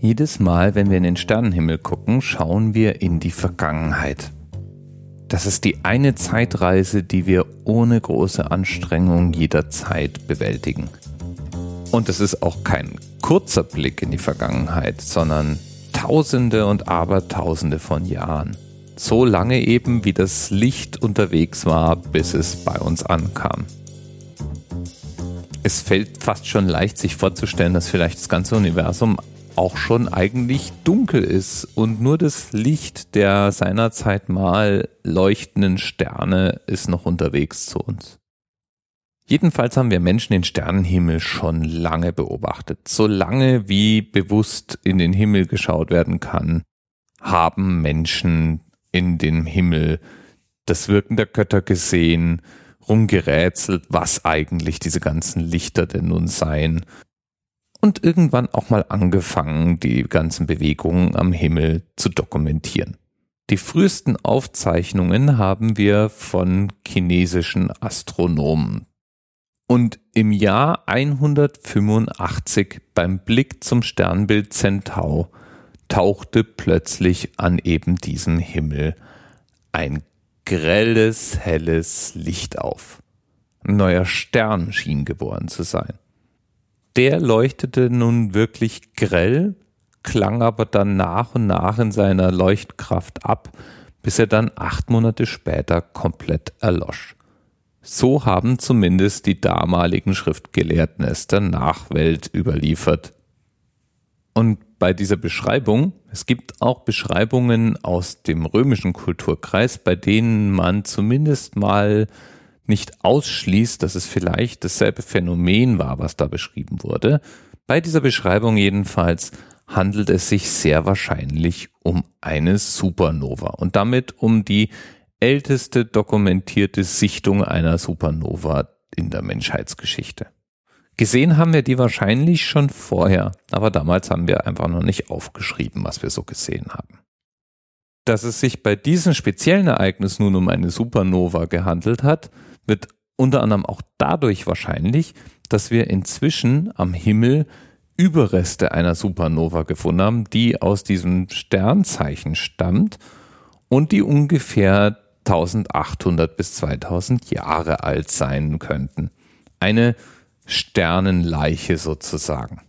Jedes Mal, wenn wir in den Sternenhimmel gucken, schauen wir in die Vergangenheit. Das ist die eine Zeitreise, die wir ohne große Anstrengung jederzeit bewältigen. Und es ist auch kein kurzer Blick in die Vergangenheit, sondern Tausende und Abertausende von Jahren. So lange eben, wie das Licht unterwegs war, bis es bei uns ankam. Es fällt fast schon leicht, sich vorzustellen, dass vielleicht das ganze Universum auch schon eigentlich dunkel ist und nur das Licht der seinerzeit mal leuchtenden Sterne ist noch unterwegs zu uns. Jedenfalls haben wir Menschen den Sternenhimmel schon lange beobachtet. So lange wie bewusst in den Himmel geschaut werden kann, haben Menschen in dem Himmel das Wirken der Götter gesehen, rumgerätselt, was eigentlich diese ganzen Lichter denn nun seien. Und irgendwann auch mal angefangen, die ganzen Bewegungen am Himmel zu dokumentieren. Die frühesten Aufzeichnungen haben wir von chinesischen Astronomen. Und im Jahr 185 beim Blick zum Sternbild Centaur tauchte plötzlich an eben diesem Himmel ein grelles, helles Licht auf. Ein neuer Stern schien geboren zu sein. Der leuchtete nun wirklich grell, klang aber dann nach und nach in seiner Leuchtkraft ab, bis er dann acht Monate später komplett erlosch. So haben zumindest die damaligen Schriftgelehrten es der Nachwelt überliefert. Und bei dieser Beschreibung, es gibt auch Beschreibungen aus dem römischen Kulturkreis, bei denen man zumindest mal nicht ausschließt, dass es vielleicht dasselbe Phänomen war, was da beschrieben wurde. Bei dieser Beschreibung jedenfalls handelt es sich sehr wahrscheinlich um eine Supernova und damit um die älteste dokumentierte Sichtung einer Supernova in der Menschheitsgeschichte. Gesehen haben wir die wahrscheinlich schon vorher, aber damals haben wir einfach noch nicht aufgeschrieben, was wir so gesehen haben. Dass es sich bei diesem speziellen Ereignis nun um eine Supernova gehandelt hat, wird unter anderem auch dadurch wahrscheinlich, dass wir inzwischen am Himmel Überreste einer Supernova gefunden haben, die aus diesem Sternzeichen stammt und die ungefähr 1800 bis 2000 Jahre alt sein könnten. Eine Sternenleiche sozusagen.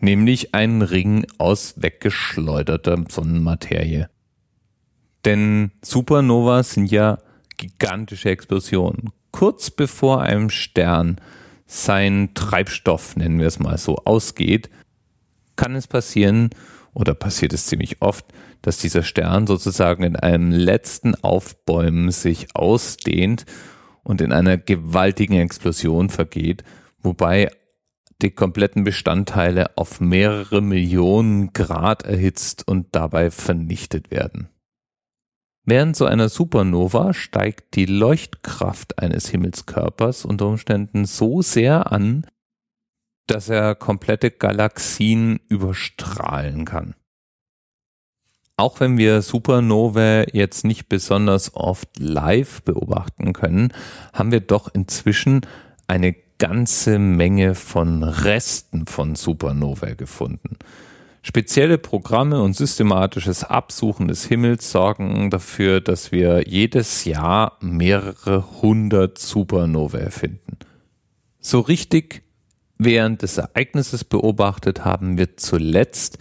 Nämlich ein Ring aus weggeschleuderter Sonnenmaterie. Denn Supernovas sind ja gigantische Explosionen. Kurz bevor einem Stern sein Treibstoff, nennen wir es mal so, ausgeht, kann es passieren, oder passiert es ziemlich oft, dass dieser Stern sozusagen in einem letzten Aufbäumen sich ausdehnt und in einer gewaltigen Explosion vergeht, wobei die kompletten Bestandteile auf mehrere Millionen Grad erhitzt und dabei vernichtet werden. Während so einer Supernova steigt die Leuchtkraft eines Himmelskörpers unter Umständen so sehr an, dass er komplette Galaxien überstrahlen kann. Auch wenn wir Supernovae jetzt nicht besonders oft live beobachten können, haben wir doch inzwischen eine ganze Menge von Resten von Supernovae gefunden. Spezielle Programme und systematisches Absuchen des Himmels sorgen dafür, dass wir jedes Jahr mehrere hundert Supernovae finden. So richtig während des Ereignisses beobachtet haben wir zuletzt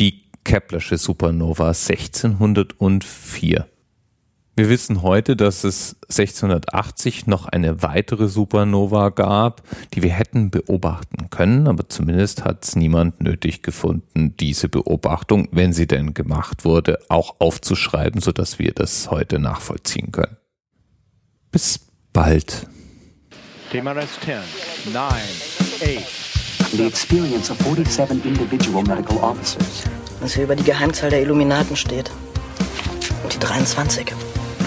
die Keplersche Supernova 1604. Wir wissen heute, dass es 1680 noch eine weitere Supernova gab, die wir hätten beobachten können, aber zumindest hat es niemand nötig gefunden, diese Beobachtung, wenn sie denn gemacht wurde, auch aufzuschreiben, sodass wir das heute nachvollziehen können. Bis bald. TMRS 10, 9, 8. The experience of 47 individual medical officers was hier über die Geheimzahl der Illuminaten steht. Und die 23.